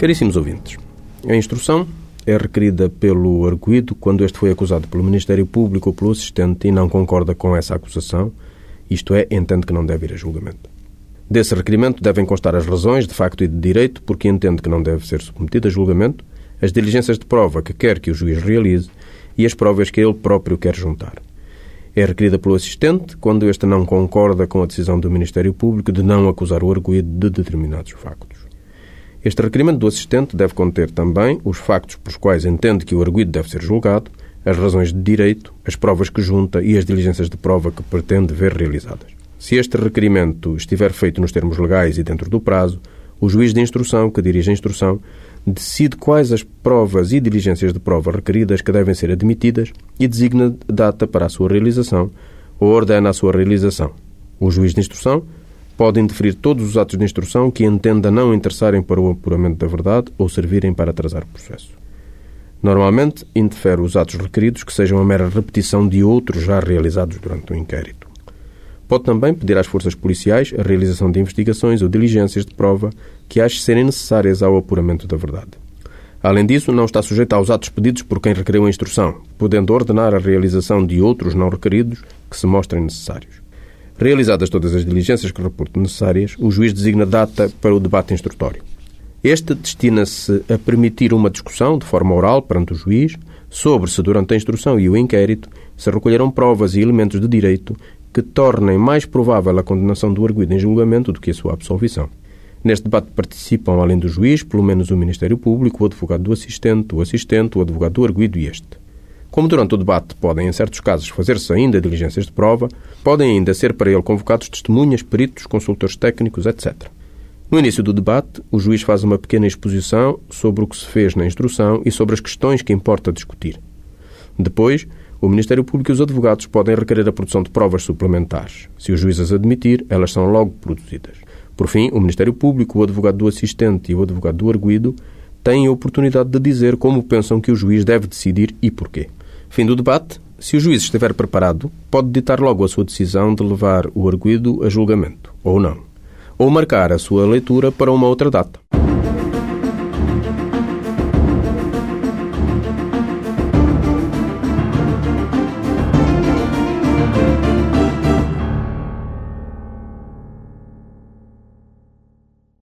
Caríssimos ouvintes, a instrução é requerida pelo arguído quando este foi acusado pelo Ministério Público ou pelo assistente e não concorda com essa acusação, isto é, entende que não deve ir a julgamento. Desse requerimento devem constar as razões, de facto e de direito, porque entende que não deve ser submetido a julgamento, as diligências de prova que quer que o juiz realize e as provas que ele próprio quer juntar. É requerida pelo assistente quando este não concorda com a decisão do Ministério Público de não acusar o arguído de determinados factos. Este requerimento do assistente deve conter também os factos pelos quais entende que o arguído deve ser julgado, as razões de direito, as provas que junta e as diligências de prova que pretende ver realizadas. Se este requerimento estiver feito nos termos legais e dentro do prazo, o juiz de instrução, que dirige a instrução, decide quais as provas e diligências de prova requeridas que devem ser admitidas e designa data para a sua realização ou ordena a sua realização. O juiz de instrução pode indeferir todos os atos de instrução que entenda não interessarem para o apuramento da verdade ou servirem para atrasar o processo. Normalmente, indefere os atos requeridos que sejam a mera repetição de outros já realizados durante o inquérito. Pode também pedir às forças policiais a realização de investigações ou diligências de prova que ache serem necessárias ao apuramento da verdade. Além disso, não está sujeito aos atos pedidos por quem requeriu a instrução, podendo ordenar a realização de outros não requeridos que se mostrem necessários. Realizadas todas as diligências que reporte necessárias, o juiz designa data para o debate instrutório. Este destina-se a permitir uma discussão, de forma oral, perante o juiz, sobre se durante a instrução e o inquérito se recolheram provas e elementos de direito que tornem mais provável a condenação do arguido em julgamento do que a sua absolvição. Neste debate participam, além do juiz, pelo menos o Ministério Público, o advogado do assistente, o assistente, o advogado do arguido e este. Como durante o debate podem, em certos casos, fazer-se ainda diligências de prova, podem ainda ser para ele convocados testemunhas, peritos, consultores técnicos, etc. No início do debate, o juiz faz uma pequena exposição sobre o que se fez na instrução e sobre as questões que importa discutir. Depois, o Ministério Público e os advogados podem requerer a produção de provas suplementares. Se o juiz as admitir, elas são logo produzidas. Por fim, o Ministério Público, o advogado do assistente e o advogado do arguído têm a oportunidade de dizer como pensam que o juiz deve decidir e porquê. Fim do debate. Se o juiz estiver preparado, pode ditar logo a sua decisão de levar o arguído a julgamento, ou não. Ou marcar a sua leitura para uma outra data.